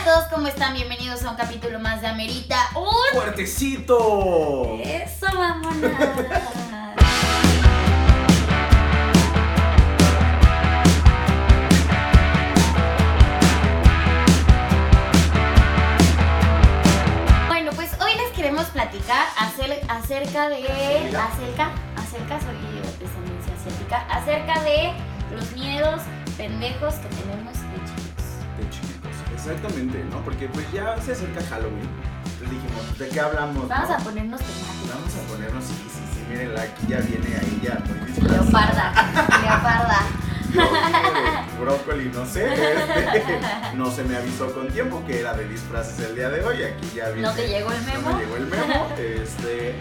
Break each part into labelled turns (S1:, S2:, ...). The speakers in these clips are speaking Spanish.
S1: a todos, ¿cómo están? Bienvenidos a un capítulo más de Amerita. ¡Un
S2: ¡Fuertecito!
S1: Eso, vámonos. Bueno, pues hoy les queremos platicar acer- acerca de. Acerca, acerca, soy de descendencia asiática. Acerca de los miedos pendejos que tenemos de chicos.
S2: Exactamente, ¿no? Porque pues ya se acerca Halloween. Entonces dijimos, ¿de qué hablamos?
S1: Vamos
S2: no?
S1: a ponernos temáticos.
S2: Vamos a ponernos, sí, sí, sí, mírenla, aquí ya viene ahí ya muy disfrazada.
S1: Leoparda, leoparda.
S2: Yo, brócoli, no sé, este, no se me avisó con tiempo que era de disfraces el día de hoy, aquí ya viene.
S1: ¿No te llegó el
S2: No
S1: memo?
S2: me llegó el memo, este,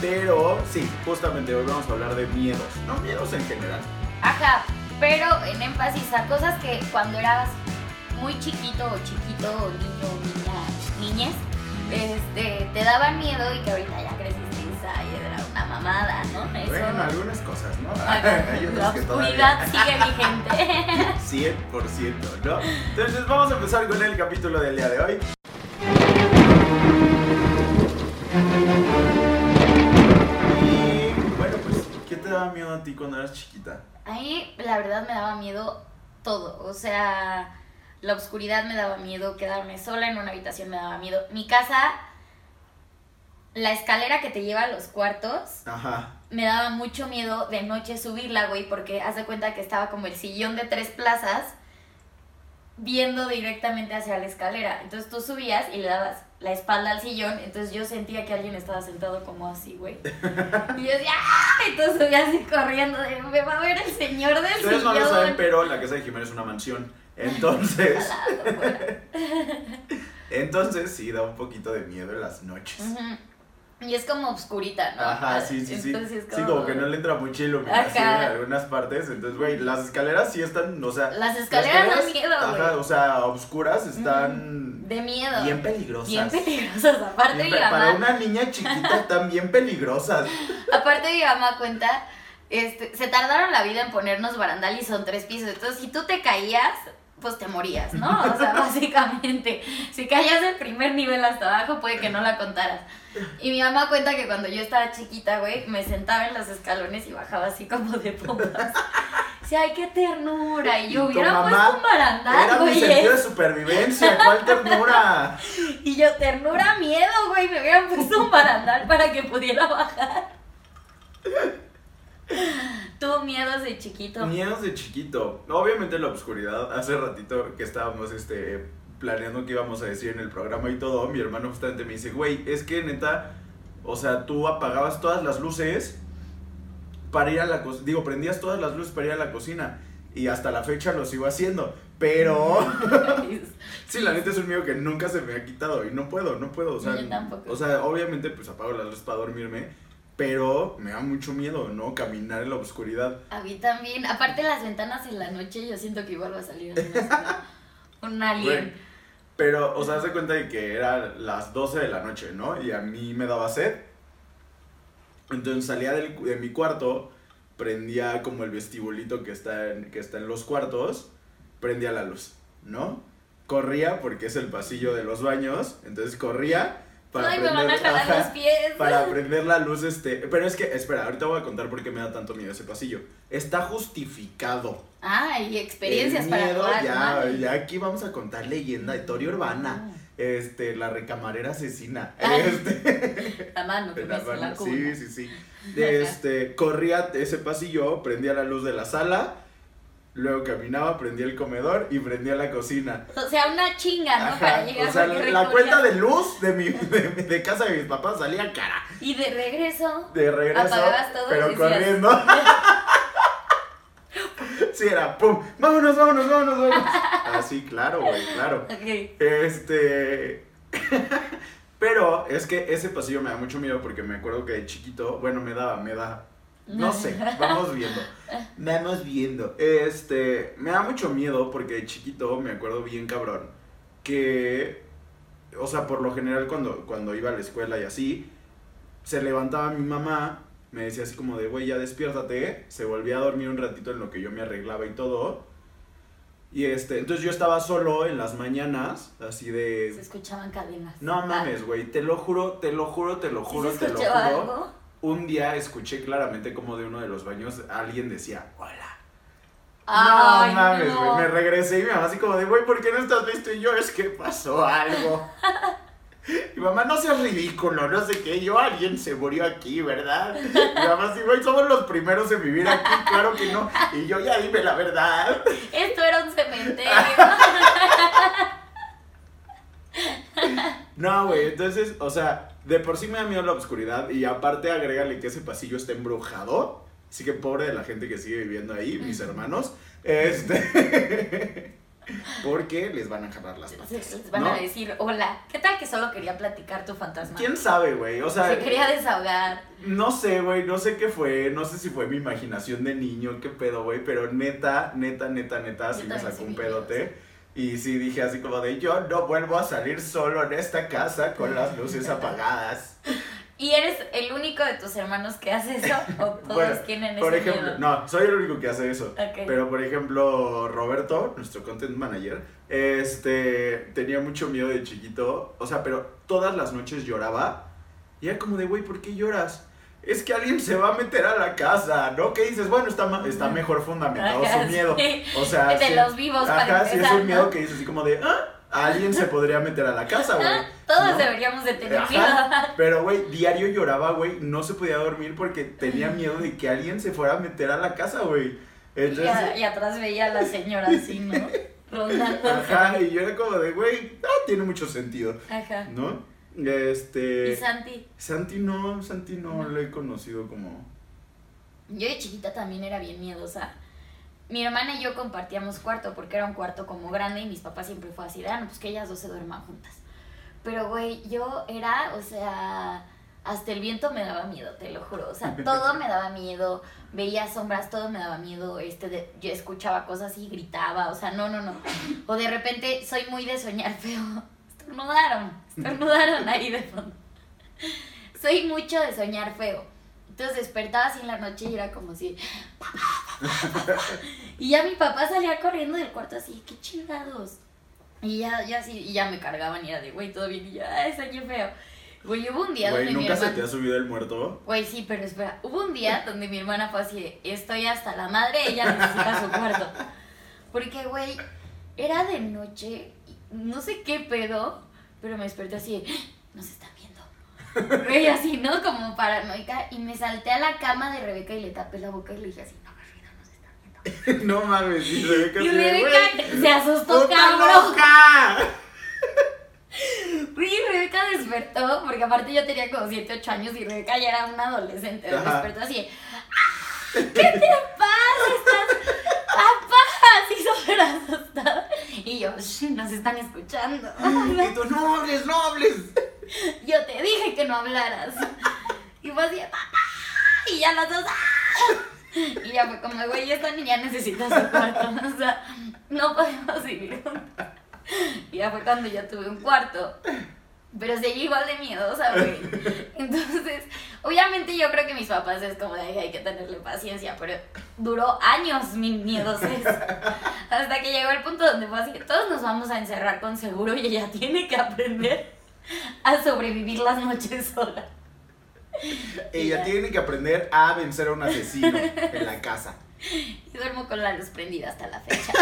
S2: pero sí, justamente hoy vamos a hablar de miedos, no miedos en general.
S1: Ajá, pero en énfasis a cosas que cuando eras muy chiquito o chiquito o niño o niña, niñez, este, te daban miedo y que ahorita ya creciste y era una mamada, ¿no? Eso.
S2: Bueno, algunas cosas, ¿no? Hay
S1: la
S2: otras que
S1: oscuridad
S2: todavía...
S1: sigue vigente.
S2: 100%, ¿no? Entonces vamos a empezar con el capítulo del día de hoy. Y bueno, pues, ¿qué te daba miedo a ti cuando eras chiquita?
S1: A mí, la verdad, me daba miedo todo. O sea, la oscuridad me daba miedo, quedarme sola en una habitación me daba miedo. Mi casa, la escalera que te lleva a los cuartos,
S2: Ajá.
S1: me daba mucho miedo de noche subirla, güey, porque haz de cuenta que estaba como el sillón de tres plazas viendo directamente hacia la escalera. Entonces tú subías y le dabas la espalda al sillón, entonces yo sentía que alguien estaba sentado como así, güey. Y yo decía, ¡ah! Entonces subía así corriendo, de, me va a ver el señor del
S2: Ustedes no lo
S1: sillón.
S2: saben, pero la casa de Jiménez es una mansión. Entonces, entonces sí da un poquito de miedo en las noches.
S1: Y es como obscurita, ¿no?
S2: Ajá, sí, sí, sí.
S1: Entonces,
S2: Sí, como que no le entra mucha iluminación en algunas partes. Entonces, güey, las escaleras sí están, o sea.
S1: Las escaleras dan
S2: escaleras,
S1: miedo,
S2: Ajá, o sea, oscuras están
S1: De miedo.
S2: bien peligrosas.
S1: Bien peligrosas. Aparte
S2: Bien
S1: mi mamá,
S2: Para una niña chiquita están bien peligrosas.
S1: aparte mi mamá cuenta, este, se tardaron la vida en ponernos barandal y son tres pisos. Entonces, si tú te caías, pues te morías, ¿no? O sea, básicamente, si caías del primer nivel hasta abajo, puede que no la contaras. Y mi mamá cuenta que cuando yo estaba chiquita, güey, me sentaba en los escalones y bajaba así como de pompas. Decía, ay, qué ternura. Y yo hubiera puesto un barandal,
S2: Era mi
S1: güey.
S2: sentido de supervivencia. ¿Cuál ternura?
S1: Y yo, ternura, miedo, güey. Me hubieran puesto un barandal para que pudiera bajar. Tuvo miedos de chiquito.
S2: Miedos de chiquito. Obviamente la oscuridad. Hace ratito que estábamos este, planeando qué íbamos a decir en el programa y todo, mi hermano justamente me dice, güey, es que neta, o sea, tú apagabas todas las luces para ir a la cocina. Digo, prendías todas las luces para ir a la cocina. Y hasta la fecha lo sigo haciendo. Pero... Sí, la neta es un miedo que nunca se me ha quitado y no puedo, no puedo, o sea,
S1: Yo tampoco.
S2: o sea, obviamente pues apago las luces para dormirme, pero me da mucho miedo, ¿no? Caminar en la oscuridad.
S1: A mí también. Aparte, las ventanas en la noche, yo siento que igual va a salir un alien.
S2: Pero, o sea, haz de cuenta de que era las 12 de la noche, ¿no? Y a mí me daba sed. Entonces salía del- de mi cuarto, prendía como el vestibulito que está, en, que está en los cuartos, prendía la luz, ¿no? Corría porque es el pasillo de los baños, entonces corría para
S1: Ay, me van a jalar
S2: ajá,
S1: los pies.
S2: para prender la luz, este... Pero es que, espera, ahorita voy a contar por qué me da tanto miedo ese pasillo. Está justificado.
S1: Ah, y experiencias
S2: El
S1: para
S2: miedo,
S1: todas
S2: ya, ya aquí vamos a contar leyenda, historia urbana.
S1: Ah.
S2: Este, la recamarera asesina.
S1: Ay,
S2: Este,
S1: La mano que
S2: de
S1: me
S2: la
S1: la
S2: mano,
S1: cuna.
S2: sí, sí, sí. Este, corría ese pasillo, prendía la luz de la sala, luego caminaba, prendía el comedor y prendía la cocina.
S1: O sea, una chinga, ¿no?
S2: Ajá,
S1: Para llegar
S2: o sea, la, cuenta de luz de mi de, de casa de mis papás salía cara.
S1: Y de regreso.
S2: De regreso,
S1: Apagabas todo y
S2: pero
S1: decías-
S2: corriendo. sí, era pum, vámonos, vámonos, vámonos, vámonos. Así, claro, güey, claro.
S1: Ok.
S2: Este. Pero es que ese pasillo me da mucho miedo porque me acuerdo que de chiquito, bueno, me daba, me da. No sé, vamos viendo. Vamos viendo. Este, me da mucho miedo porque de chiquito me acuerdo bien cabrón que, o sea, por lo general cuando, cuando iba a la escuela y así, se levantaba mi mamá, me decía así como de, güey, ya despiértate, se volvía a dormir un ratito en lo que yo me arreglaba y todo. Y este, entonces yo estaba solo en las mañanas, así
S1: Se
S2: de...
S1: escuchaban cadenas.
S2: No mames, güey, te lo juro, te lo juro, te lo
S1: ¿Sí
S2: juro,
S1: se
S2: te lo juro.
S1: algo?
S2: Un día escuché claramente como de uno de los baños alguien decía, hola.
S1: Ay,
S2: no mames,
S1: no.
S2: güey, me regresé y mi mamá así como de, güey, ¿por qué no estás listo? Y yo, es que pasó algo. Y mamá, no seas ridículo, no sé qué, yo, alguien se murió aquí, ¿verdad? Y mi mamá así, güey, somos los primeros en vivir aquí, claro que no. Y yo, ya dime la verdad.
S1: Esto era un cementerio.
S2: No, güey, entonces, o sea, de por sí me da miedo la oscuridad y aparte agrégale que ese pasillo está embrujado. Así que pobre de la gente que sigue viviendo ahí, mis hermanos. Este. Porque les van a jalar las patas.
S1: Les van
S2: ¿no?
S1: a decir, hola, ¿qué tal que solo quería platicar tu fantasma?
S2: ¿Quién sabe, güey? O sea,
S1: Se quería desahogar.
S2: no sé, güey, no sé qué fue, no sé si fue mi imaginación de niño, qué pedo, güey, pero neta, neta, neta, neta, sí
S1: Yo
S2: me
S1: también
S2: sacó
S1: sí
S2: un pedote. Y sí dije así como de, yo no vuelvo a salir solo en esta casa con las luces apagadas.
S1: ¿Y eres el único de tus hermanos que hace eso? ¿O todos
S2: Bueno,
S1: tienen
S2: Por
S1: ese
S2: ejemplo,
S1: miedo?
S2: no, soy el único que hace eso.
S1: Ok.
S2: Pero por ejemplo, Roberto, nuestro content manager, este tenía mucho miedo de chiquito, o sea, pero todas las noches lloraba. Y era como de, güey, ¿por qué lloras? Es que alguien se va a meter a la casa, ¿no? ¿Qué dices? Bueno, está, está mejor fundamentado
S1: Ajá,
S2: su miedo.
S1: sí.
S2: O sea,
S1: De
S2: sí-
S1: los vivos para
S2: Ajá, sí es un miedo
S1: ¿no?
S2: que dices así como de, ah, alguien se podría meter a la casa, güey.
S1: Ah, Todos
S2: ¿no?
S1: deberíamos de tener miedo.
S2: Pero, güey, diario lloraba, güey, no se podía dormir porque tenía miedo de que alguien se fuera a meter a la casa, güey.
S1: Y,
S2: Entonces,
S1: a- y atrás veía a la señora así, ¿no? Rondando.
S2: ajá, y yo era como de, güey, ah, tiene mucho sentido,
S1: Ajá.
S2: ¿no? Este...
S1: Y Santi.
S2: Santi no, Santi no
S1: No.
S2: lo he conocido como...
S1: Yo de chiquita también era bien miedosa. Mi hermana y yo compartíamos cuarto porque era un cuarto como grande y mis papás siempre fue así, ah, no, pues que ellas dos se duerman juntas. Pero, güey, yo era, o sea, hasta el viento me daba miedo, te lo juro. O sea, todo me daba miedo, veía sombras, todo me daba miedo. Este, de- yo escuchaba cosas y gritaba, o sea, no, no, no. O de repente soy muy de soñar feo. Estornudaron, estornudaron ahí de fondo. Soy mucho de soñar feo. Entonces despertaba así en la noche y era como así. Y ya mi papá salía corriendo del cuarto así, qué chingados. Y ya, ya así, y ya me cargaban y era de, güey, todo bien. Y yo, ay, soñé feo. Güey, hubo un día
S2: Güey,
S1: donde mi
S2: ¿nunca se
S1: hermana.
S2: te ha subido el muerto?
S1: Güey, sí, pero espera. Hubo un día donde mi hermana fue así, estoy hasta la madre, ella necesita su cuarto. Porque, güey, era de noche, no sé qué pedo, pero me desperté así, ¡Ah! nos están viendo. Güey, así, ¿no? Como paranoica. Y me salté a la cama de Rebeca y le tapé la boca y le dije así, no me ruido, nos están viendo.
S2: no mames, y Rebeca
S1: Y
S2: de,
S1: Rebeca
S2: "Güey,
S1: se asustó,
S2: ¡Puta
S1: cabrón.
S2: loca!
S1: Güey, Rebeca despertó, porque aparte yo tenía como 7, 8 años y Rebeca ya era una adolescente. Despertó así, "Ah, ¿qué te pasa? Estás, papá, así súper asustada. Y yo, "Shh, nos están escuchando.
S2: Y tú, no hables, no hables.
S1: Yo te dije que no hablaras. Y fue así, papá. Y ya las dos, "Ah". Y ya fue como, güey, esta niña necesita su cuarto. O sea, no podemos vivir. Y ya fue cuando ya tuve un cuarto. Pero seguí igual de miedosa, güey. Entonces, obviamente yo creo que mis papás es como de "Ay, hay que tenerle paciencia, pero duró años mi miedosez. Hasta que llegó el punto donde fue así, todos nos vamos a encerrar con seguro y ella tiene que aprender a sobrevivir las noches sola.
S2: Ella
S1: Ya.
S2: tiene que aprender a vencer a un asesino en la casa.
S1: Y duermo con la luz prendida hasta la fecha.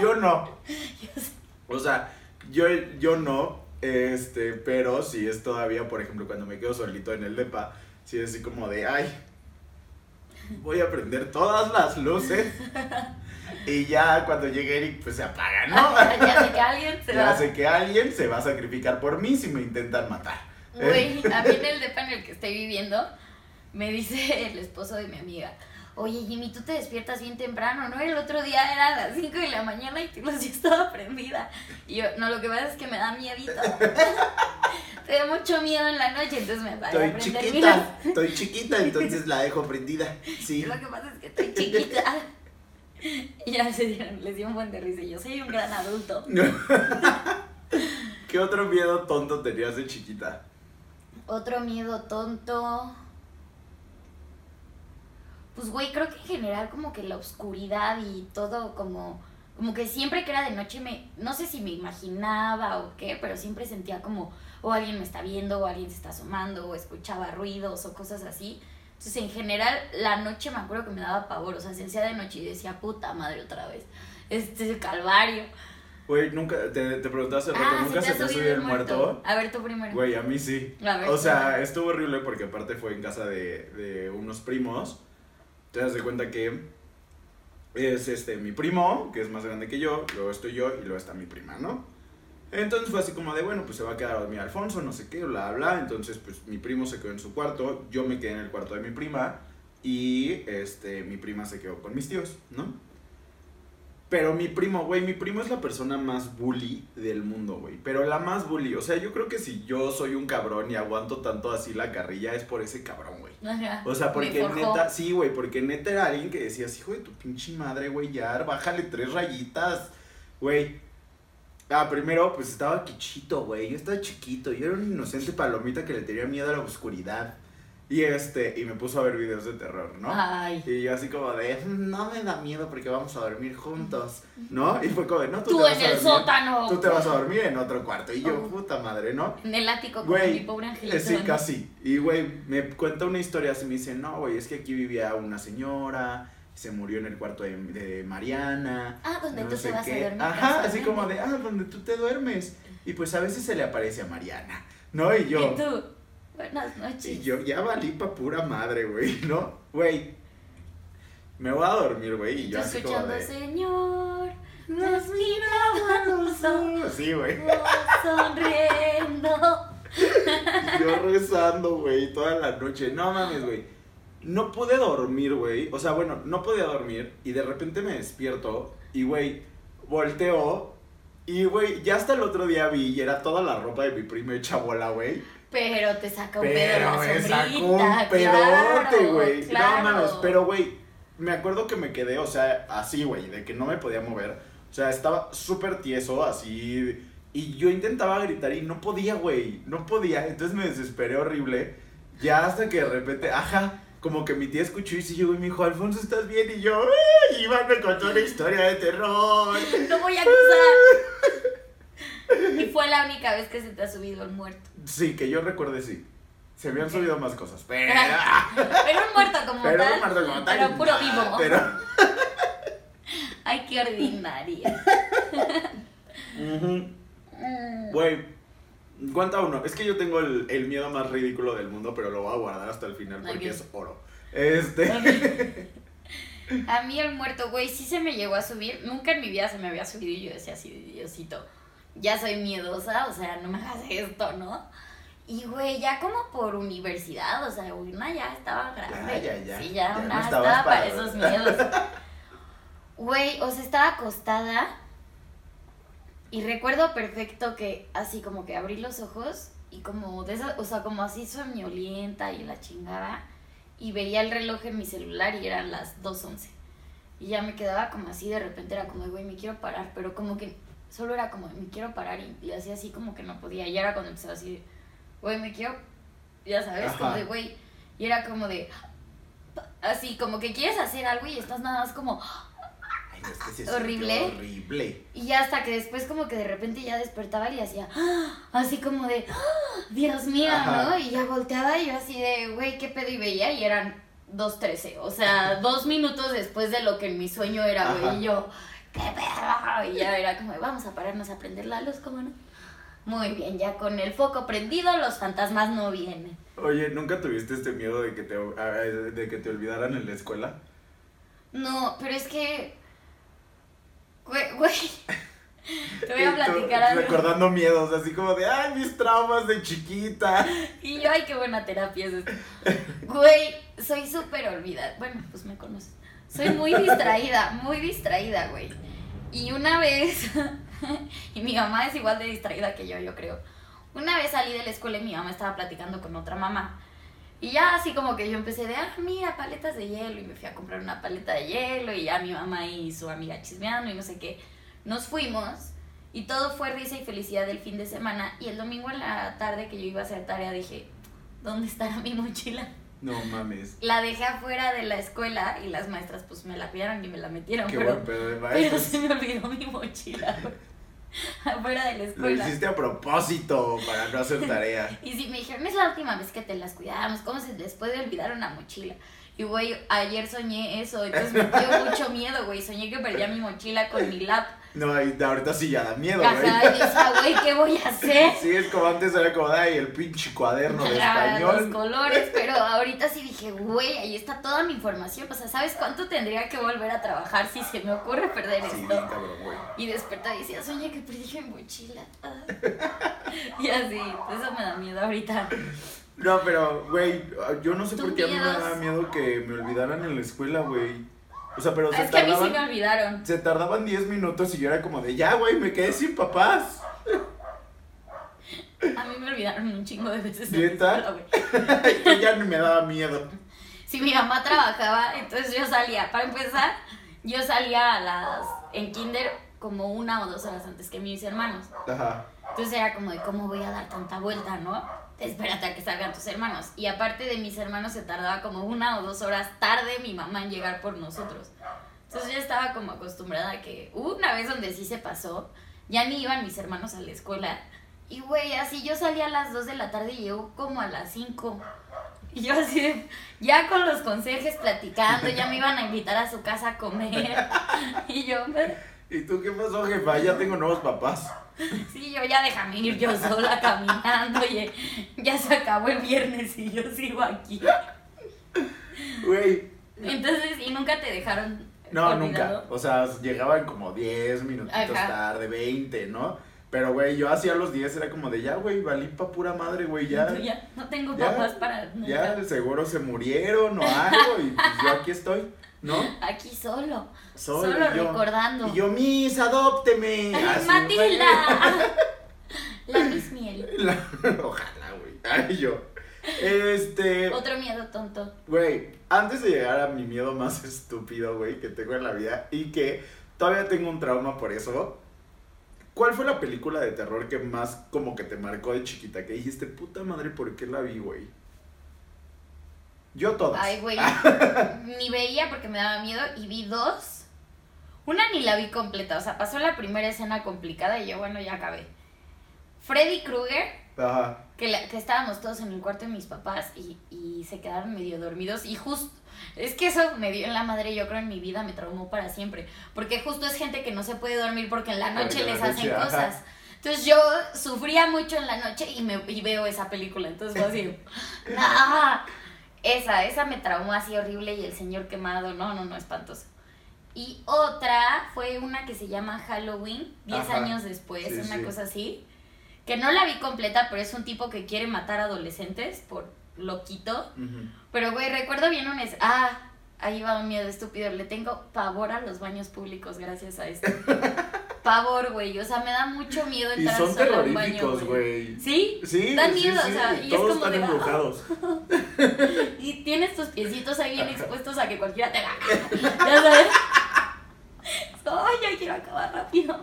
S2: Yo no.
S1: Yo.
S2: O sea, yo, yo no, este, pero sí es todavía, por ejemplo, cuando me quedo solito en el depa, sí es así como de, ay, voy a prender todas las luces. Y ya cuando llegue Eric, pues se apaga, ¿no?
S1: ya sé que alguien se
S2: ya
S1: va.
S2: sé que alguien se va a sacrificar por mí si me intentan matar.
S1: Güey, a mí en el depa en el que estoy viviendo, me dice el esposo de mi amiga, oye Jimmy, tú te despiertas bien temprano, ¿no? El otro día era a las 5 de la mañana y tu luz ya estaba prendida. Y yo, no, lo que pasa es que me da miedito. Te da mucho miedo en la noche, entonces me va a
S2: Estoy chiquita, estoy chiquita, entonces la dejo prendida. Sí.
S1: Lo que pasa es que estoy chiquita. Y ya se dieron, les dio un buen de risa. y Yo soy un gran adulto.
S2: ¿Qué otro miedo tonto tenías de chiquita?
S1: Otro miedo tonto. Pues, güey, creo que en general como que la oscuridad y todo como como que siempre que era de noche me, no sé si me imaginaba o qué, pero siempre sentía como, o alguien me está viendo, o alguien se está asomando, o escuchaba ruidos o cosas así. Entonces, en general, la noche me acuerdo que me daba pavor, o sea, se hacía de noche y decía, puta madre, otra vez, este calvario.
S2: Güey, nunca, te, te pregunté hace rato,
S1: Ah,
S2: ¿nunca
S1: ¿se te ha subido el
S2: el muerto?
S1: muerto? A ver, tú primero.
S2: Güey, a mí sí.
S1: A ver,
S2: O sea, estuvo horrible porque aparte fue en casa de, de unos primos. Te das de cuenta que es este mi primo, que es más grande que yo, luego estoy yo y luego está mi prima, ¿no? Entonces fue así como de, bueno, pues se va a quedar a dormir Alfonso, no sé qué, bla, bla. Entonces, pues mi primo se quedó en su cuarto, yo me quedé en el cuarto de mi prima y este, mi prima se quedó con mis tíos, ¿no? Pero mi primo, güey, mi primo es la persona más bully del mundo, güey. Pero la más bully. O sea, yo creo que si yo soy un cabrón y aguanto tanto así la carrilla es por ese cabrón, güey.
S1: Ajá.
S2: O sea, porque neta, sí, güey, porque neta era alguien que decías, hijo de tu pinche madre, güey, ya, bájale tres rayitas, güey. Ah, primero, pues estaba quichito, güey, yo estaba chiquito, yo era un inocente palomita que le tenía miedo a la oscuridad. Y este, y me puso a ver videos de terror, ¿no?
S1: Ay.
S2: Y yo así como de, "Mm, no me da miedo porque vamos a dormir juntos, ¿no? Y fue como de, no, tú,
S1: Tú
S2: te vas
S1: en
S2: a
S1: el
S2: dormir,
S1: sótano.
S2: Tú te vas a dormir en otro cuarto. Y yo,
S1: Oh.
S2: puta madre, ¿no?
S1: En el ático
S2: Güey,
S1: mi pobre angelito.
S2: sí,
S1: ¿no?
S2: casi. Y, güey, me cuenta una historia así, me dice, no, güey, es que aquí vivía una señora, se murió en el cuarto de, de Mariana.
S1: Ah, donde
S2: no
S1: tú te vas
S2: qué".
S1: a dormir.
S2: Ajá, así como de, ah, donde tú te duermes. Y pues a veces se le aparece a Mariana, ¿no? Y yo,
S1: Y tú, buenas noches.
S2: y yo ya valí pa' pura madre, güey, ¿no? Güey, me voy a dormir, güey, y
S1: Y
S2: yo así como
S1: escuchando,
S2: de...
S1: Señor, nos miraba los ojos,
S2: Sí, güey.
S1: sonriendo.
S2: Yo rezando, güey, toda la noche. No mames, güey. No pude dormir, güey. O sea, bueno, no podía dormir. Y de repente me despierto. Y, güey, volteo. Y, güey, ya hasta el otro día vi. Y era toda la ropa de mi primo hecha bola, güey.
S1: Pero te saca un pedo
S2: Pero me sacó un pedote,
S1: claro,
S2: güey.
S1: claro.
S2: No pero, güey, me acuerdo que me quedé, o sea, así, güey, de que no me podía mover. O sea, estaba súper tieso, así. Y yo intentaba gritar y no podía, güey. No podía. Entonces me desesperé horrible. Ya hasta que de repente, ajá, como que mi tía escuchó y sí llegó y me dijo, Alfonso, ¿estás bien? Y yo, ¡ay! Iván me contó una historia de terror.
S1: No voy a acusar. y fue la única vez que se te ha subido el muerto.
S2: Sí, que yo recuerde, sí. Se habían subido más cosas, pero...
S1: Pero un muerto como
S2: Pero
S1: tal.
S2: un muerto como tal,
S1: Pero puro vivo.
S2: Pero...
S1: Ay, qué ordinaria. Mm.
S2: Güey, cuenta uno. Es que yo tengo el, el miedo más ridículo del mundo, pero lo voy a guardar hasta el final porque es oro. Este.
S1: A mí el muerto, güey, sí se me llegó a subir. Nunca en mi vida se me había subido y yo decía así, Diosito, ya soy miedosa, o sea, no me hagas esto, ¿no? Y, güey, ya como por universidad, o sea, una ya estaba grande.
S2: Ya, ya, ya.
S1: Sí, ya, una estaba para
S2: para-
S1: esos miedos. Güey, o sea, estaba acostada y recuerdo perfecto que así como que abrí los ojos y como de esa, o sea, como así soñolienta y la chingada y veía el reloj en mi celular y eran las 2.11. Y ya me quedaba como así, de repente era como, güey, me quiero parar, pero como que solo era como, me quiero parar y le hacía así como que no podía. Y era cuando empezaba así, güey, me quiero, ya sabes,
S2: Ajá.
S1: como de, güey, y era como de, así, como que quieres hacer algo y estás nada más como,
S2: Ay, es que
S1: Horrible.
S2: Horrible.
S1: y ya hasta que después como que de repente ya despertaba y hacía así como de. Dios mío,
S2: Ajá.
S1: ¿no? Y ya volteaba y yo así de, güey, ¿qué pedo? Y veía y eran 2.13, o sea, dos minutos después de lo que en mi sueño era, güey, y yo, ¿qué pedo? Y ya era como, vamos a pararnos a prender la luz, ¿cómo no? Muy bien, ya con el foco prendido los fantasmas no vienen.
S2: Oye, ¿nunca tuviste este miedo de que te, de que te olvidaran en la escuela?
S1: No, pero es que, güey, güey, te voy a platicar algo.
S2: Recordando miedos, así como de, ay, mis traumas de chiquita.
S1: Y yo, ay, qué buena terapia es esto. Güey, soy súper olvidada. Bueno, pues me conoces. Soy muy distraída, muy distraída, güey. Y una vez, y mi mamá es igual de distraída que yo, yo creo. Una vez salí de la escuela y mi mamá estaba platicando con otra mamá. Y ya así como que yo empecé de, ah, mira, paletas de hielo. Y me fui a comprar una paleta de hielo. Y ya mi mamá y su amiga chismeando y no sé qué. Nos fuimos. Y todo fue risa y felicidad del fin de semana. Y el domingo en la tarde que yo iba a hacer tarea dije, ¿dónde estará mi mochila?
S2: No mames.
S1: La dejé afuera de la escuela y las maestras pues me la cuidaron y me la metieron.
S2: Qué
S1: pero,
S2: buen pedo de
S1: pero se me olvidó mi mochila afuera de la
S2: Lo
S1: escuela.
S2: hiciste a propósito para no hacer tarea.
S1: Y si me dijeron, es la última vez que te las cuidamos, ¿cómo se les puede olvidar una mochila? Y güey, ayer soñé eso, entonces me dio mucho miedo, güey. Soñé que perdía mi mochila con mi lap.
S2: No, y ahorita sí ya da miedo, güey.
S1: Güey, ¿qué voy a hacer?
S2: Sí, es como antes era como, ay, el pinche cuaderno de
S1: Ajá, Los
S2: español.
S1: colores, pero ahorita sí dije, güey, ahí está toda mi información. O sea, ¿sabes cuánto tendría que volver a trabajar si se me ocurre perder
S2: Sí,
S1: esto?
S2: cabrón, güey.
S1: Y desperté y decía, soñé que perdí mi mochila. Y así, eso me da miedo ahorita.
S2: No, pero, güey, yo no sé
S1: ¿Tú
S2: por qué a mí me daba miedo que me olvidaran en la escuela, güey. O sea, pero se
S1: Es que a mí sí
S2: tardaban,
S1: me olvidaron.
S2: se tardaban 10 minutos y yo era como de, ya, güey, me quedé sin papás.
S1: A mí me olvidaron un chingo de veces.
S2: ¿Neta? Yo ya ni me daba miedo.
S1: Si mi mamá trabajaba, entonces yo salía. Para empezar, yo salía a las. en kinder como una o dos horas antes que mis hermanos.
S2: Ajá.
S1: Entonces era como de cómo voy a dar tanta vuelta, ¿no? Espérate a que salgan tus hermanos. Y aparte de mis hermanos se tardaba como una o dos horas tarde mi mamá en llegar por nosotros. Entonces yo estaba como acostumbrada a que una vez donde sí se pasó, ya ni iban mis hermanos a la escuela. Y güey, así yo salía a las 2 de la tarde y llegó como a las 5. Y yo así, de- ya con los conserjes platicando, ya me iban a invitar a su casa a comer. Y yo,
S2: ¿Y tú qué pasó, jefa? Ya tengo nuevos papás.
S1: Sí, yo ya déjame ir yo sola caminando y ya se acabó el viernes y yo sigo aquí.
S2: Güey.
S1: Entonces, ¿y nunca te dejaron
S2: No,
S1: olvidado?
S2: nunca. O sea, llegaban como 10 minutitos
S1: Ajá.
S2: tarde, 20, ¿no? Pero, güey, yo hacía los 10, era como de ya, güey, valí pa' pura madre, güey, ya.
S1: No tengo
S2: ya,
S1: papás para nunca.
S2: Ya, seguro se murieron o algo y pues yo aquí estoy, ¿no?
S1: Aquí solo,
S2: Solo,
S1: solo
S2: y yo,
S1: recordando.
S2: Y yo, Miss, adópteme. Así,
S1: Matilda. La Miss Miel.
S2: La- Ojalá, güey. Ay, yo. Este.
S1: Otro miedo tonto.
S2: Güey, antes de llegar a mi miedo más estúpido, güey, que tengo en la vida y que todavía tengo un trauma por eso. ¿Cuál fue la película de terror que más como que te marcó de chiquita? Que dijiste, puta madre, ¿por qué la vi, güey? Yo todas.
S1: Ay, güey. Ni veía porque me daba miedo y vi dos. Una ni la vi completa, o sea, pasó la primera escena complicada y yo, bueno, ya acabé. Freddy Krueger,
S2: Ajá.
S1: que, la- que estábamos todos en el cuarto de mis papás y, y se quedaron medio dormidos y justo, es que eso me dio en la madre, yo creo en mi vida me traumó para siempre, porque justo es gente que no se puede dormir porque en la
S2: Porque
S1: noche
S2: la
S1: les
S2: noche,
S1: hacen
S2: ajá.
S1: cosas. Entonces yo sufría mucho en la noche y, me, y veo esa película, entonces fue así, ¡nah! Esa, esa me traumó así horrible y el señor quemado, no, no, no, espantoso. Y otra fue una que se llama Halloween, 10
S2: Ajá.
S1: años después,
S2: Sí,
S1: una
S2: sí.
S1: cosa así. Que no la vi completa, pero es un tipo que quiere matar adolescentes por loquito. Pero, güey, recuerdo bien un... Es ah, ahí va un miedo estúpido. Le tengo pavor a los baños públicos gracias a esto. pavor, güey. O sea, me da mucho miedo
S2: Y
S1: entrar
S2: son
S1: sola a un baño,
S2: güey.
S1: ¿Sí?
S2: Sí,
S1: Dan miedo,
S2: sí,
S1: o sea, y es
S2: todos
S1: como
S2: están
S1: de, ah.
S2: embrujados.
S1: Y tienes tus piecitos ahí bien expuestos a que cualquiera te haga. Ya sabes. Ay, ya quiero acabar rápido.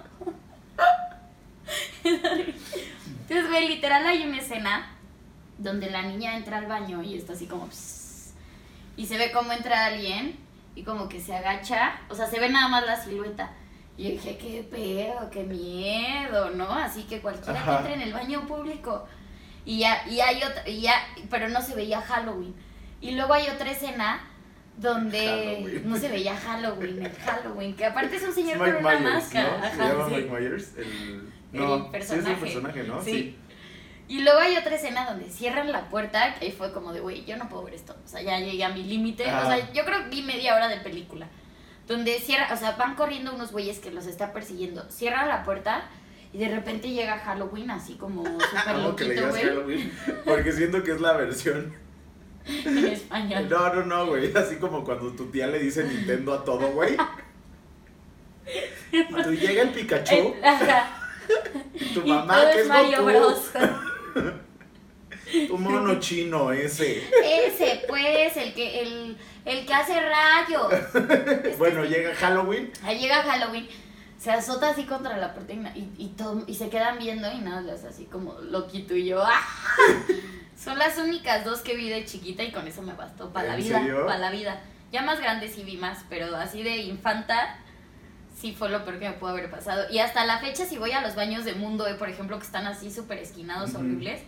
S1: Entonces, güey, literal hay una escena donde la niña entra al baño y está así como. y se ve cómo entra alguien y como que se agacha. O sea, se ve nada más la silueta. Y dije, qué pedo, qué miedo, ¿no? Así que cualquiera que entre en el baño público. Y ya, y hay otra, y ya, pero no se veía Halloween. Y luego hay otra escena donde
S2: Halloween.
S1: no se veía Halloween, el Halloween, que aparte es un señor
S2: Mike
S1: con una
S2: Myers,
S1: máscara.
S2: ¿no? Se llama
S1: sí.
S2: Mike Myers, el... Sí es
S1: personaje.
S2: el personaje, ¿no?
S1: Sí. Y luego hay otra escena donde cierran la puerta, que ahí fue como de, güey, yo no puedo ver esto. O sea, ya llegué a mi límite. O sea, yo creo que vi media hora de película. Donde cierra, o sea, van corriendo unos güeyes que los está persiguiendo. Cierran la puerta y de repente llega Halloween así como súper
S2: Amo que le
S1: loquito,
S2: digas
S1: güey.
S2: Halloween, porque siento que es la versión.
S1: En español.
S2: No, no, no, güey. Así como cuando tu tía le dice Nintendo a todo, güey. Tú llega el Pikachu
S1: ajá.
S2: y tu mamá, que
S1: es Mario Bros.
S2: tu mono chino ese.
S1: Ese, pues, el que, el, el que hace rayos.
S2: Bueno, llega Halloween.
S1: Ahí llega Halloween, se azota así contra la puerta y, y, y todo- y se quedan viendo y nada, hace así como loquito y yo, ¡ah! Son las únicas dos que vi de chiquita y con eso me bastó para la
S2: ¿En
S1: vida. Para la vida. Ya más grande sí vi más, pero así de infanta sí fue lo peor que me pudo haber pasado. Y hasta la fecha, si voy a los baños de mundo, eh, por ejemplo, que están así súper esquinados, horribles,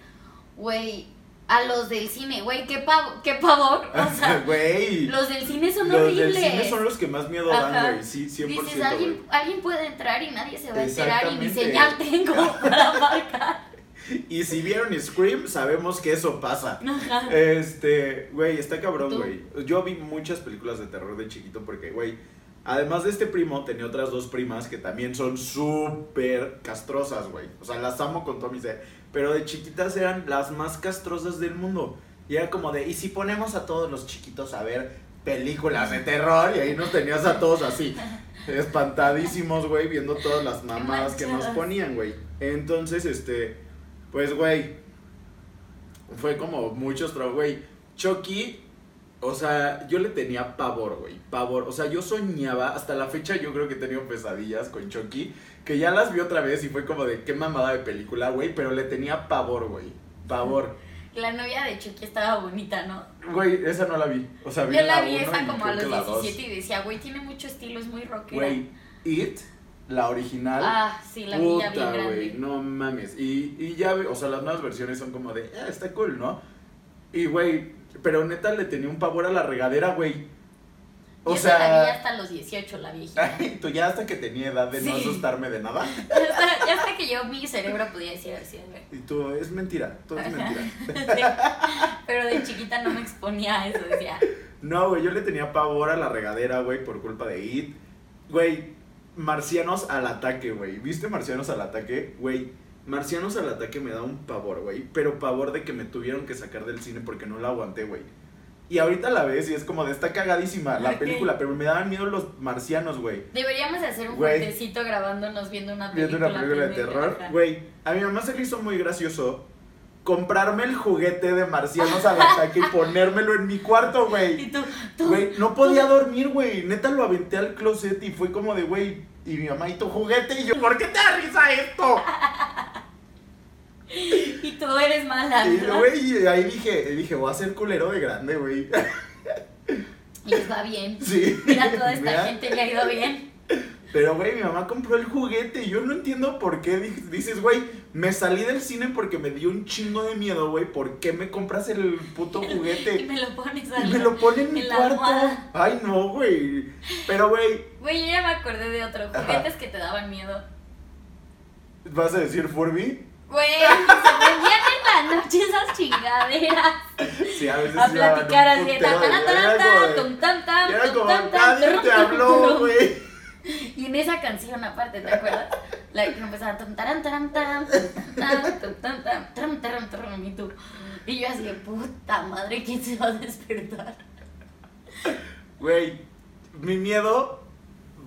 S1: güey, a los del cine, güey, qué, pavo, qué pavor. O sea,
S2: Güey.
S1: los del cine son
S2: Los
S1: horribles.
S2: del cine son los que más miedo dan, güey. Sí, 100%.
S1: Dices. ¿alguien, alguien puede entrar y nadie se va a enterar y
S2: Exactamente.
S1: señal tengo para marcar.
S2: Y si vieron Scream, sabemos que eso pasa.
S1: Ajá.
S2: Este, güey, está cabrón, güey. Yo vi muchas películas de terror de chiquito porque, güey, además de este primo, tenía otras dos primas que también son súper castrosas, güey. O sea, las amo con todo mi ser. Pero de chiquitas eran las más castrosas del mundo. Y era como de, ¿y si ponemos a todos los chiquitos a ver películas de terror? Y ahí nos tenías a todos así, espantadísimos, güey, viendo todas las mamadas que nos ponían, güey. Entonces, este, pues, güey, fue como muchos traumas, güey. Chucky, o sea, yo le tenía pavor, güey, pavor. O sea, yo soñaba, hasta la fecha yo creo que he tenido pesadillas con Chucky, que ya las vi otra vez y fue como de qué mamada de película, güey, pero le tenía pavor, güey, pavor.
S1: La novia de Chucky estaba bonita, ¿no?
S2: Güey, esa no la vi. O sea, vi
S1: Yo la vi esa como a los
S2: que la dos.
S1: 17 y decía, güey, tiene mucho estilo, es muy rockera.
S2: Güey, It, la original.
S1: Ah, sí, la vi ya bien
S2: Puta, güey, no mames. Y, y ya, o sea, las nuevas versiones son como de, ah, está cool, ¿no? Y, güey, pero neta le tenía un pavor a la regadera, güey. O
S1: Y esa la vi
S2: sea,
S1: hasta los 18, la viejita.
S2: tú ya hasta que tenía edad de no
S1: Sí.
S2: asustarme de nada.
S1: ya, hasta, ya hasta que yo, mi cerebro podía decir así, güey.
S2: Y tú, es mentira, todo es mentira.
S1: Pero de chiquita no me exponía a eso, decía.
S2: No, güey, yo le tenía pavor a la regadera, güey, por culpa de It. Güey, Marcianos al ataque, güey. ¿Viste Marcianos al ataque? Güey, Marcianos al ataque me da un pavor, güey. Pero pavor de que me tuvieron que sacar del cine porque no la aguanté, güey. Y ahorita la ves y es como de, está cagadísima la película, pero me daban miedo los marcianos, güey.
S1: Deberíamos de hacer un
S2: Güey.
S1: fuertecito grabándonos viendo una
S2: Viendo
S1: película.
S2: una película de terror. Güey, a mi mamá se le hizo muy gracioso comprarme el juguete de Marcianos al ataque y ponérmelo en mi cuarto, güey.
S1: Y tú, tú,
S2: Güey, no podía dormir, güey. Neta lo aventé al closet y fue como de, güey. Y mi mamá, ¿y tu juguete? Y yo, ¿por qué te da risa esto?
S1: y tú eres mala.
S2: Y güey, ahí dije, dije, voy a ser culero de grande, güey.
S1: Y les va bien.
S2: Sí.
S1: Mira, toda esta
S2: Mira.
S1: gente le ha ido bien.
S2: Pero, güey, mi mamá compró el juguete y yo no entiendo por qué. Di- Dices, güey, me salí del cine porque me dio un chingo de miedo, güey. ¿Por qué me compras el puto
S1: Y
S2: juguete?
S1: me lo pones
S2: Y me lo pone en mi cuarto.
S1: almohada.
S2: Ay, no, güey. Pero, güey,
S1: Güey, yo ya me acordé de otro.
S2: Ajá.
S1: Juguetes que te daban miedo.
S2: ¿vas a decir Furby?
S1: Güey, se prendían en la noche esas chingaderas.
S2: Sí, a veces
S1: A platicar así. Tan, tan, tan, tan, tan, tan, tan, tan. Y en esa canción aparte, ¿te acuerdas? La que empezaba trum, y tú. Y yo así de puta madre, ¿quién se va a despertar?
S2: Güey, mi miedo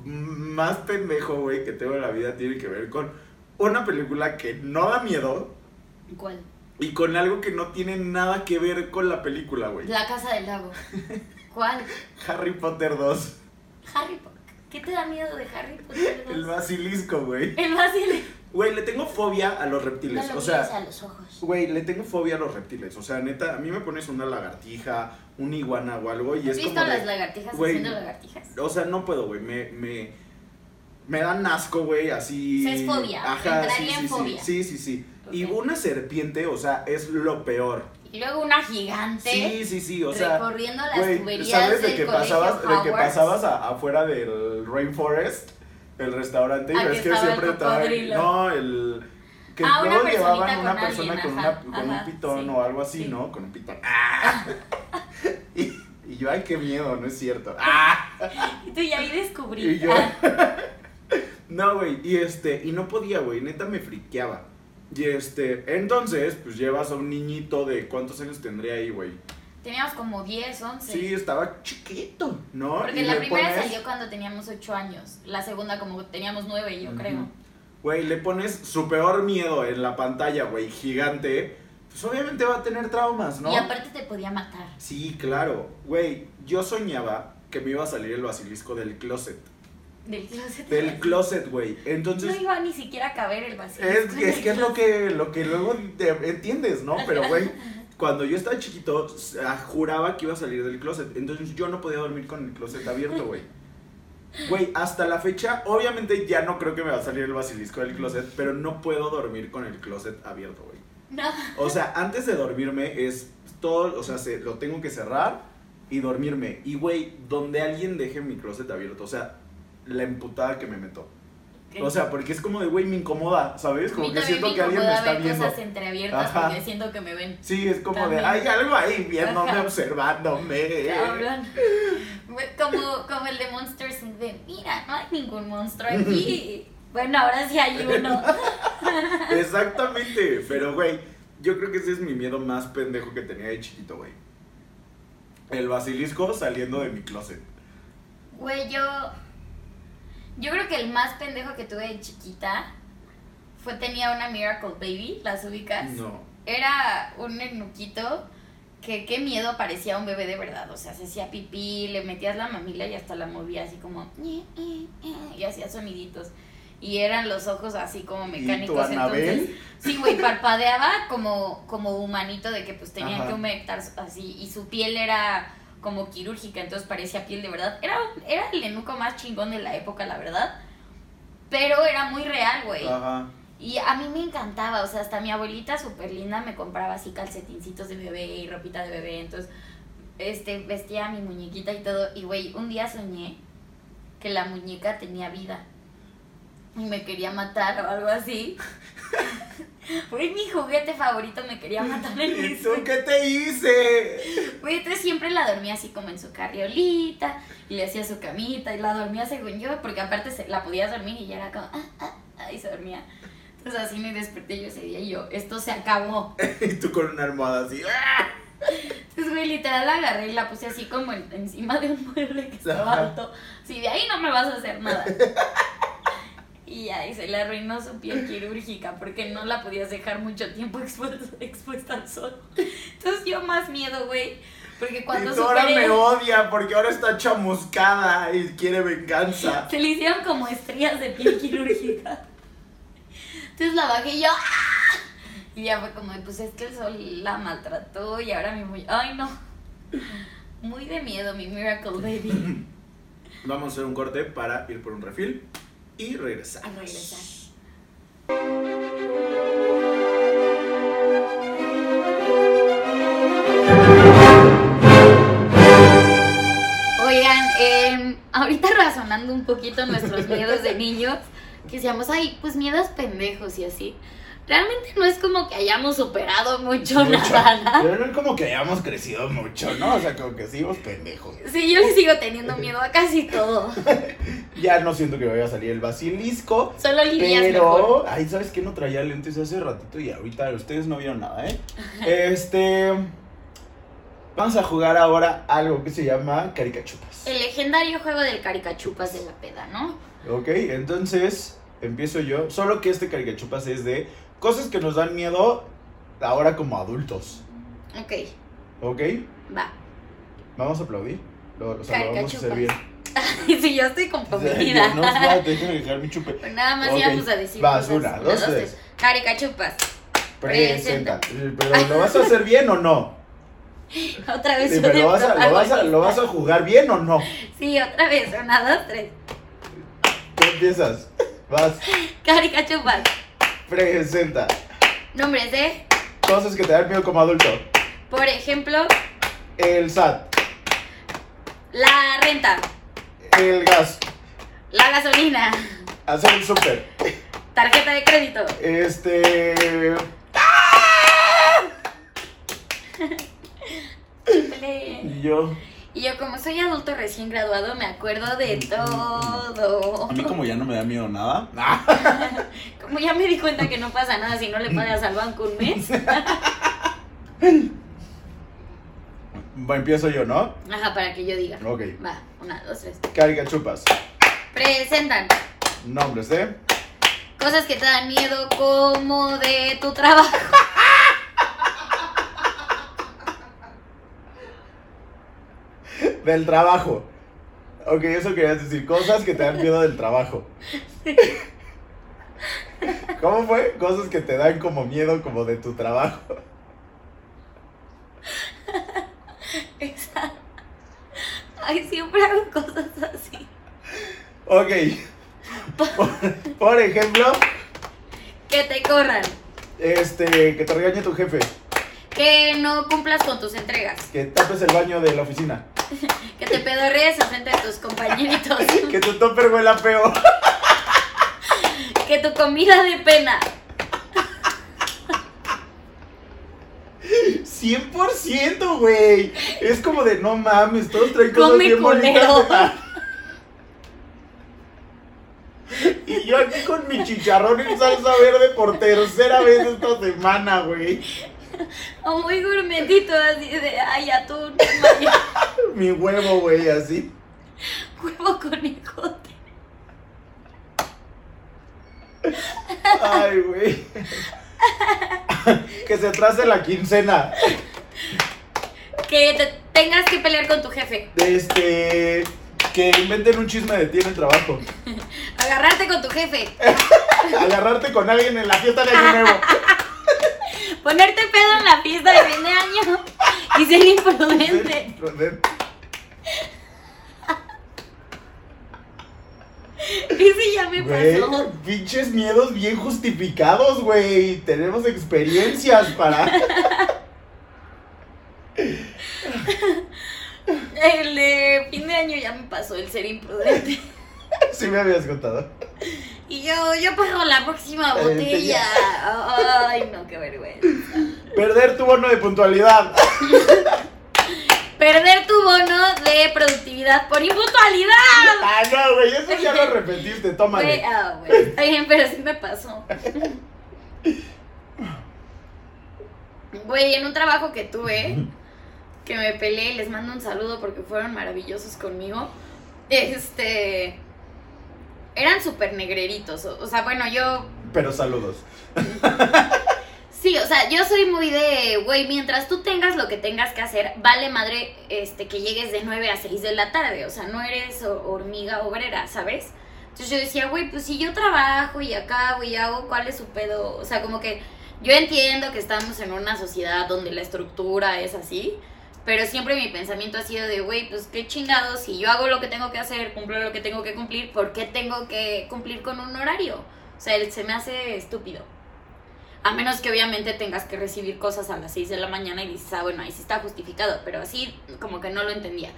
S2: más pendejo, güey, que tengo en la vida tiene que ver con una película que no da miedo
S1: ¿Cuál?
S2: y con algo que no tiene nada que ver con la película, güey.
S1: La casa del lago. ¿Cuál?
S2: Harry Potter 2.
S1: Harry Potter. ¿Qué te da miedo de Harry Potter?
S2: El basilisco, güey.
S1: El fácil.
S2: Güey, le tengo fobia a los
S1: No
S2: reptiles.
S1: lo
S2: o sea,
S1: a los ojos.
S2: güey, le tengo fobia a los reptiles. O sea, neta, a mí me pones una lagartija, una iguana o algo y
S1: ¿Has
S2: es
S1: visto
S2: como
S1: a
S2: de-
S1: las lagartijas
S2: güey,
S1: haciendo lagartijas?
S2: O sea, no puedo, güey. Me, me, me dan asco, güey, así.
S1: O sea, es fobia.
S2: Ajá,
S1: Entraría
S2: sí,
S1: en
S2: sí,
S1: fobia.
S2: sí. Sí, sí, sí. Y una serpiente, o sea, es lo peor.
S1: Y luego una gigante
S2: Sí, sí, sí. O sea,
S1: recorriendo las
S2: güey,
S1: tuberías
S2: ¿sabes de que pasabas, de que pasabas a- afuera del Rainforest, el restaurante, y ves
S1: que
S2: siempre estaba. No, el. Que
S1: Ah,
S2: luego llevaban una persona
S1: alguien,
S2: con,
S1: ajá,
S2: una, con
S1: ajá,
S2: un pitón
S1: sí,
S2: o algo así,
S1: sí.
S2: ¿no? Con un pitón. ¡Ah! y, y yo, ay, qué miedo, no es cierto. ¡Ah!
S1: Y tú ya ahí descubrí.
S2: Y yo.
S1: Ah,
S2: no, güey, y este, y no podía, güey, neta me friqueaba. Y este, entonces, pues llevas a un niñito de cuántos años tendría ahí, güey.
S1: Teníamos como 10, 11.
S2: Sí, estaba chiquito, ¿no?
S1: Porque
S2: Y
S1: la primera
S2: pones-
S1: salió cuando teníamos 8 años. La segunda como teníamos 9, yo creo.
S2: Güey, le pones su peor miedo en la pantalla, güey, gigante. Pues obviamente va a tener traumas, ¿no?
S1: Y aparte te podía matar.
S2: Sí, claro. Güey, yo soñaba que me iba a salir el basilisco del closet.
S1: Del closet.
S2: Del closet, güey. Entonces,
S1: No iba ni siquiera a caber el vacío.
S2: Es, es que es lo que, lo que luego te entiendes, ¿no? Pero, güey, cuando yo estaba chiquito, ah, juraba que iba a salir del closet. Entonces yo no podía dormir con el closet abierto, güey. Güey, hasta la fecha, obviamente ya no creo que me va a salir el basilisco del closet, pero no puedo dormir con el closet abierto, güey.
S1: No.
S2: O sea, antes de dormirme es todo, o sea, se, lo tengo que cerrar y dormirme. Y, güey, donde alguien deje mi closet abierto, o sea, la emputada que me meto. O sea, porque es como de, güey, me incomoda, ¿sabes? Como que siento
S1: me
S2: que alguien me está
S1: ver
S2: viendo.
S1: cosas entreabiertas
S2: Ajá.
S1: porque siento que me ven.
S2: Sí, es como
S1: También.
S2: de, hay algo ahí viéndome,
S1: Ajá.
S2: observándome.
S1: Cabrón. Como, como el de Monsters de, mira, no hay ningún monstruo aquí. bueno, ahora sí hay uno.
S2: Exactamente, pero, güey, yo creo que ese es mi miedo más pendejo que tenía de chiquito, güey. El basilisco saliendo de mi closet.
S1: Güey, yo. Yo creo que el más pendejo que tuve de chiquita fue tenía una Miracle Baby, ¿las ubicas?
S2: No.
S1: Era un enuquito que qué miedo parecía un bebé de verdad. O sea, se hacía pipí, le metías la mamila y hasta la movía así como. Y hacía soniditos. Y eran los ojos así como mecánicos.
S2: ¿Y tu?
S1: Entonces, sí, güey, parpadeaba como, como humanito de que pues tenían
S2: Ajá.
S1: que humectar así. Y su piel era como quirúrgica, entonces parecía piel de verdad. Era, era el enuco más chingón de la época, la verdad. Pero era muy real, güey.
S2: Ajá.
S1: Y a mí me encantaba, o sea, hasta mi abuelita súper linda me compraba así calcetincitos de bebé y ropita de bebé, entonces, este, vestía a mi muñequita y todo, y güey, un día soñé que la muñeca tenía vida y me quería matar o algo así. Fue mi juguete favorito, me quería matar en mi
S2: ¿Y tú qué te hice?
S1: Güey, entonces siempre la dormía así como en su carriolita y le hacía su camita y la dormía según yo, porque aparte se, la podías dormir y ya era como, ah, ah, ah, y se dormía. Entonces así me desperté yo ese día y yo, esto se acabó.
S2: Y tú con una almohada así. ¡ah!
S1: Entonces, güey, literal la agarré y la puse así como en- encima de un mueble que estaba alto. Sí, de ahí no me vas a hacer nada. Y ya, y se le arruinó su piel quirúrgica porque no la podías dejar mucho tiempo expuesta, expuesta al sol. Entonces yo más miedo, güey. Porque cuando
S2: y tú ahora
S1: superé-
S2: me odia porque ahora está chamuscada y quiere venganza.
S1: Se le hicieron como estrías de piel quirúrgica. Entonces la bajé y yo. ¡ah! Y ya fue como, de, pues es que el sol la maltrató y ahora mi muy. Ay, no. Muy de miedo, mi Miracle Baby.
S2: Vamos a hacer un corte para ir por un refil y regresar.
S1: A regresar. Oigan, eh, ahorita razonando un poquito nuestros miedos de niños, que decíamos, ay, pues miedos pendejos y así. Realmente no es como que hayamos superado mucho, nada, ¿no?
S2: Pero no es como que hayamos crecido mucho, ¿no? O sea, como que seguimos pendejos.
S1: Sí, yo le sigo teniendo miedo a casi todo.
S2: Ya no siento que vaya a salir el basilisco.
S1: Solo mejor.
S2: Pero, ay, ¿sabes qué? No traía lentes hace ratito y ahorita ustedes no vieron nada, ¿eh? Este. Vamos a jugar ahora algo que se llama caricachupas.
S1: El legendario juego del caricachupas de la peda, ¿no?
S2: Ok, entonces empiezo yo. Solo que este caricachupas es de cosas que nos dan miedo ahora como adultos.
S1: Ok,
S2: ¿Ok?
S1: va.
S2: Vamos a aplaudir. Lo, o sea, lo vamos a hacer bien.
S1: sí, yo estoy comprometida.
S2: no, espérate, déjame dejar mi chupe.
S1: Pues nada más íbamos a decir
S2: vas,
S1: cosas.
S2: una, dos, tres.
S1: Caricachupas.
S2: Presenta. Pero ¿lo vas a hacer bien o no?
S1: Otra vez. Yo de
S2: ¿lo vas, a, lo, vas a, ¿lo vas a jugar bien o no?
S1: Sí, otra vez. Una, dos, tres.
S2: Tú empiezas. Vas.
S1: Caricachupas.
S2: Presenta.
S1: Nombres de,
S2: Cosas que te dan miedo como adulto.
S1: por ejemplo,
S2: El SAT.
S1: la renta,
S2: El gas.
S1: la gasolina,
S2: Hacer el súper.
S1: tarjeta de crédito.
S2: Este. Y yo.
S1: Y yo, como soy adulto recién graduado, me acuerdo de todo.
S2: A mí, como ya no me da miedo nada.
S1: Como ya me di cuenta que no pasa nada si no le pagas al banco un mes.
S2: Va, Empiezo yo, ¿no?
S1: Ajá, para que yo diga.
S2: Ok.
S1: Va, una, dos, tres.
S2: Caricachupas.
S1: Presentan
S2: Nombres de.
S1: cosas que te dan miedo como de tu trabajo.
S2: Del trabajo. Ok, eso querías decir. Cosas que te dan miedo del trabajo. ¿Cómo fue? Cosas que te dan como miedo como de tu trabajo.
S1: Esa- Ay, siempre hago cosas así.
S2: Ok. Por, por ejemplo,
S1: Que te corran.
S2: este, que te regañe tu jefe,
S1: Que no cumplas con tus entregas.
S2: que tapes el baño de la oficina,
S1: Que te pedorrees frente de tus compañeritos.
S2: que tu topper huela feo.
S1: Que tu comida de pena.
S2: 100%, güey. Es como de, no mames, todos traen cosas
S1: Come
S2: bien bonitas. Y yo aquí con mi chicharrón en salsa verde por tercera vez esta semana, güey.
S1: O muy gourmetito, así de, ay, atún,
S2: Mi huevo, güey, así.
S1: huevo con ejote.
S2: Ay, güey. Que se atrase la quincena.
S1: Que te tengas que pelear con tu jefe.
S2: Este. Que inventen un chisme de ti en el trabajo.
S1: Agarrarte con tu jefe.
S2: Agarrarte con alguien en la fiesta de Año Nuevo.
S1: Ponerte pedo en la fiesta de fin de año. Y ser imprudente. Ese ya me
S2: Güey,
S1: pasó.
S2: pinches miedos bien justificados, güey. Tenemos experiencias para.
S1: El de fin de año ya me pasó el ser imprudente.
S2: Sí me habías contado.
S1: Yo, yo pago la próxima
S2: Eh,
S1: botella. Ay, no, qué vergüenza.
S2: Perder tu bono de puntualidad.
S1: Perder tu bono de productividad por impuntualidad.
S2: Ah, no, güey, eso ya lo repetiste,
S1: Güey,
S2: tómale.
S1: ah, güey. Está bien, pero sí me pasó. Güey, en un trabajo que tuve, que me peleé, les mando un saludo porque fueron maravillosos conmigo. Este. Eran súper negreritos. O, o sea, bueno, yo.
S2: Pero saludos.
S1: Sí, o sea, yo soy muy de, güey, mientras tú tengas lo que tengas que hacer, vale madre este, que llegues de 9 a 6 de la tarde. O sea, no eres ho- hormiga obrera, ¿sabes? Entonces yo decía, güey, pues si yo trabajo y acabo y hago, ¿cuál es su pedo? O sea, como que yo entiendo que estamos en una sociedad donde la estructura es así, pero siempre mi pensamiento ha sido de, güey, pues qué chingados, si yo hago lo que tengo que hacer, cumplo lo que tengo que cumplir, ¿por qué tengo que cumplir con un horario? O sea, él se me hace estúpido. A menos que obviamente tengas que recibir cosas a las 6 de la mañana y dices, ah, bueno, ahí sí está justificado, pero así como que no lo entendía.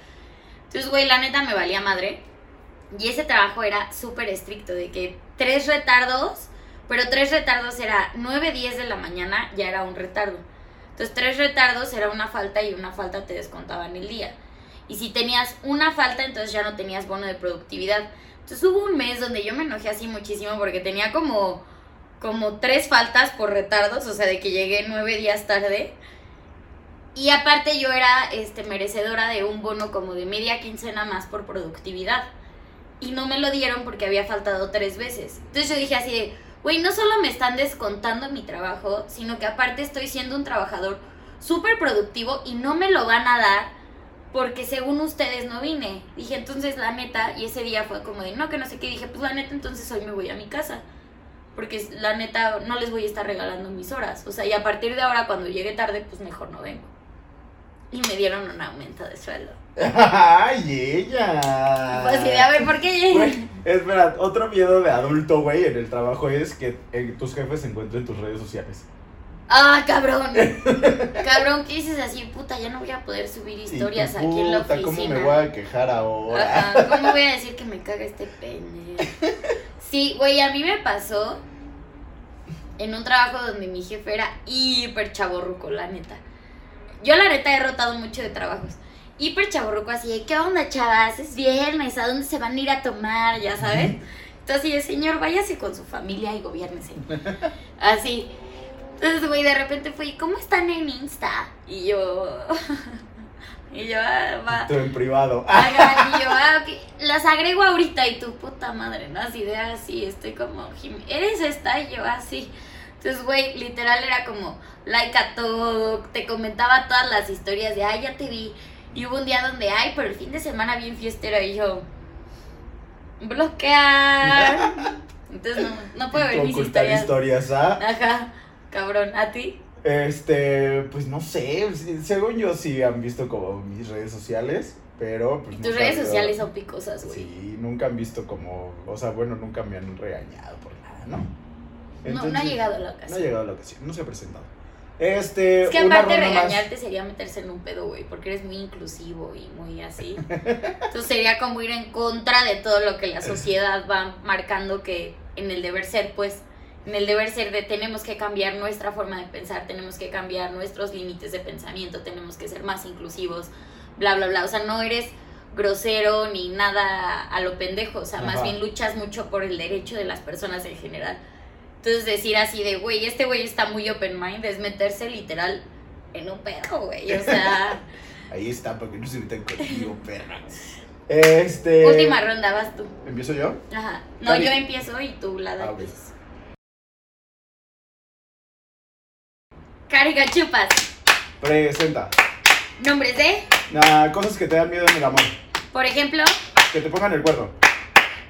S1: Entonces, güey, la neta me valía madre. Y ese trabajo era súper estricto, de que tres retardos, pero tres retardos era 9, 10 de la mañana, ya era un retardo. Entonces, tres retardos era una falta y una falta te descontaban el día. Y si tenías una falta, entonces ya no tenías bono de productividad. Entonces hubo un mes donde yo me enojé así muchísimo porque tenía como, como tres faltas por retardos, o sea, de que llegué nueve días tarde. Y aparte yo era este, merecedora de un bono como de media quincena más por productividad. Y no me lo dieron porque había faltado tres veces. Entonces yo dije así de, güey, no solo me están descontando mi trabajo, sino que aparte estoy siendo un trabajador súper productivo y no me lo van a dar porque según ustedes no vine. Dije, entonces la neta, y ese día fue como de, no, que no sé qué, dije, pues la neta, entonces hoy me voy a mi casa. Porque la neta, no les voy a estar regalando mis horas. O sea, y a partir de ahora, cuando llegue tarde, pues mejor no vengo. Y me dieron un aumento de sueldo.
S2: ¡Ay, ella!
S1: Pues de, a ver, ¿por qué?
S2: Güey, espera, otro miedo de adulto, güey, en el trabajo es que eh, tus jefes encuentren tus redes sociales.
S1: Ah, cabrón. cabrón, ¿qué dices así? Puta, ya no voy a poder subir historias
S2: Y
S1: aquí en la
S2: puta,
S1: oficina.
S2: ¿Cómo me voy a quejar ahora?
S1: Ajá, ¿Cómo voy a decir que me caga este pene? Sí, güey, a mí me pasó en un trabajo donde mi jefe era hiper chaborruco, la neta. Yo la neta he rotado mucho de trabajos. Hiper chaborruco, así de, ¿qué onda, chavas? Es viernes, ¿a dónde se van a ir a tomar? Ya sabes. Entonces, así de, señor, váyase con su familia y gobiernese. Así. Entonces, güey, de repente fui, ¿cómo están en Insta? Y yo... y yo, ah, va.
S2: Tú en privado.
S1: Y yo, ah, ok, las agrego ahorita y tu puta madre, ¿no? Así de así, estoy como, ¿eres esta? Y yo así. Entonces, güey, literal era como, like a todo, te comentaba todas las historias de, ay, ya te vi. Y hubo un día donde, ay, pero el fin de semana bien fiestero, y yo, bloquear. Entonces, no, no puedo ver mis historias.
S2: historias, ¿ah?
S1: Ajá, cabrón, ¿a ti?
S2: Este, pues no sé, según yo sí han visto como mis redes sociales, pero pues
S1: Tus redes
S2: veo-
S1: sociales son picosas, güey.
S2: Sí, nunca han visto como, o sea, bueno, nunca me han regañado por nada, ¿no?
S1: No, no ha llegado la
S2: No ha
S1: ocasión.
S2: llegado la ocasión, no se ha presentado. Este,
S1: Es que aparte
S2: más.
S1: regañarte sería meterse en un pedo, güey, porque eres muy inclusivo y muy así. Entonces sería como ir en contra de todo lo que la sociedad va marcando que en el deber ser, pues, en el deber ser de tenemos que cambiar nuestra forma de pensar, tenemos que cambiar nuestros límites de pensamiento, tenemos que ser más inclusivos, bla, bla, bla. O sea, no eres grosero ni nada a lo pendejo, o sea, más bien luchas mucho por el derecho de las personas en general. Entonces decir así de, güey, este güey está muy open mind, es meterse literal en un pedo, güey. O sea,
S2: Ahí está, porque no se metan contigo, perra. Este.
S1: última ronda, vas tú.
S2: ¿Empiezo yo?
S1: Aja. No, yo empiezo y tú la das.
S2: Ah, ok.
S1: Carica chupas.
S2: Presenta.
S1: Nombres de,
S2: Nah, cosas que te dan miedo en el amor.
S1: por ejemplo,
S2: Que te pongan el cuerno.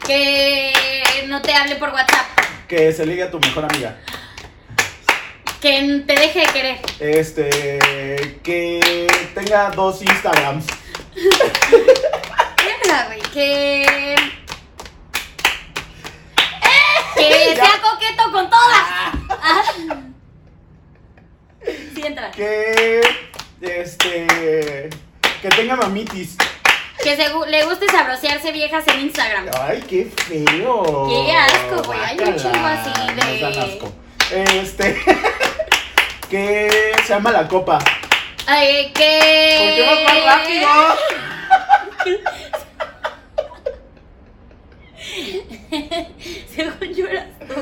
S1: que no te hable por WhatsApp,
S2: Que se ligue a tu mejor amiga.
S1: que te deje de querer,
S2: Este. Que tenga dos Instagrams.
S1: Que que
S2: Ya.
S1: sea coqueto con todas. Ah. Sí entra.
S2: Que. Este. Que tenga mamitis.
S1: Que se le guste sabrosearse viejas en Instagram.
S2: Ay, qué feo.
S1: Qué asco, güey. Hay un chingo así de-
S2: Nos dan asco. Este. que se llama la copa.
S1: Ay,
S2: ¿Por
S1: que
S2: qué vas más rápido?
S1: Según yo eras tú.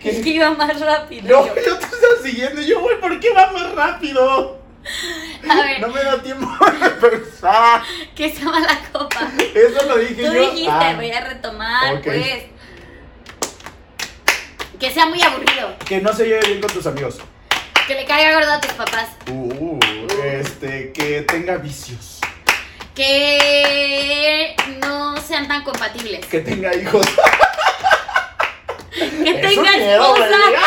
S2: ¿Qué?
S1: Es que iba más rápido.
S2: No,
S1: yo.
S2: yo te estaba siguiendo. Yo, güey, ¿por qué va más rápido?
S1: A ver,
S2: No me da tiempo de pensar.
S1: que se llama la copa.
S2: Eso lo dije
S1: Tú
S2: yo.
S1: dijiste,
S2: Ah,
S1: voy a retomar, pues. Que sea muy aburrido.
S2: que no se lleve bien con tus amigos.
S1: Que le caiga gordo a tus papás.
S2: Uh, este, que tenga vicios.
S1: Que no sean tan compatibles.
S2: Que tenga hijos.
S1: Que tenga esposa.
S2: ¿verdad?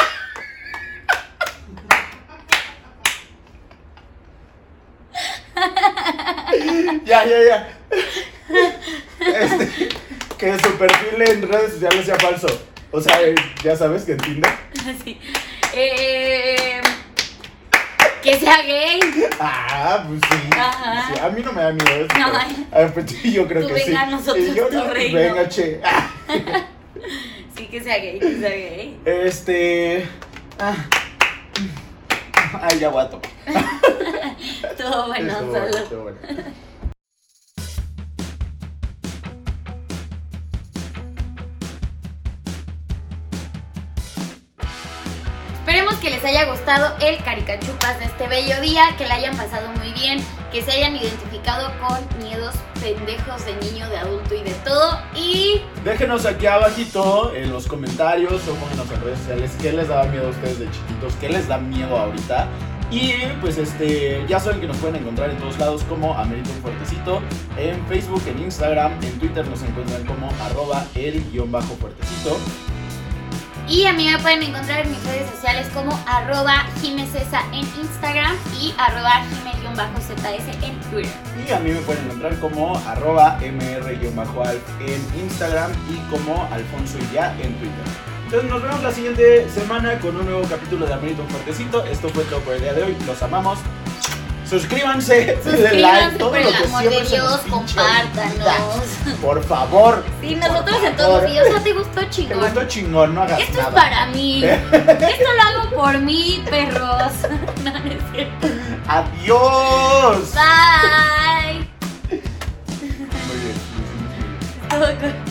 S2: Ya, ya, ya. Este, que su perfil en redes sociales sea falso. O sea, eh, ya sabes que en Tinder.
S1: Sí. Eh, que sea gay.
S2: Ah, pues sí.
S1: Ajá.
S2: Sí, A mí no me da miedo eso.
S1: No,
S2: pero-
S1: ay.
S2: a ver, pues yo creo
S1: Tú
S2: que sí.
S1: venga, nosotros
S2: yo,
S1: tu reino.
S2: Venga, che. Ah,
S1: Sí, que sea gay, que sea gay.
S2: Este. Ah. Ay, ya a tomar.
S1: Todo bueno, solo.
S2: bueno,
S1: que les haya gustado el caricachupas de este bello día, que la hayan pasado muy bien, que se hayan identificado con miedos pendejos de niño, de adulto y de todo. Y
S2: Déjenos aquí abajito en los comentarios o pónganos en redes sociales qué les daba miedo a ustedes de chiquitos, qué les da miedo ahorita. Y pues este, ya saben que nos pueden encontrar en todos lados como Amerito Fuertecito, en Facebook, en Instagram, en Twitter nos encuentran como arroba el guion bajo fuertecito.
S1: Y a mí me pueden encontrar en mis redes sociales como arroba en Instagram y arroba jime-zs en Twitter.
S2: Y a mí me pueden encontrar como arroba mr-alf en Instagram y como Alfonso ya en Twitter. Entonces nos vemos la siguiente semana con un nuevo capítulo de Amerito Fuertecito. Esto fue todo por el día de hoy. Los amamos. Suscríbanse, denle like, todo
S1: por
S2: lo
S1: el
S2: que
S1: amor de
S2: siempre se nos
S1: Dios,
S2: olvida.
S1: compártanos.
S2: Por favor.
S1: Sí,
S2: por
S1: nosotros en todos
S2: favor.
S1: los videos, ¿no te gustó
S2: Te
S1: chingón?
S2: gustó chingón, no hagas
S1: Esto es
S2: nada.
S1: para mí. Esto lo hago por mí, perros. No, no es cierto.
S2: Adiós.
S1: Bye.
S2: Muy bien.
S1: Todo con-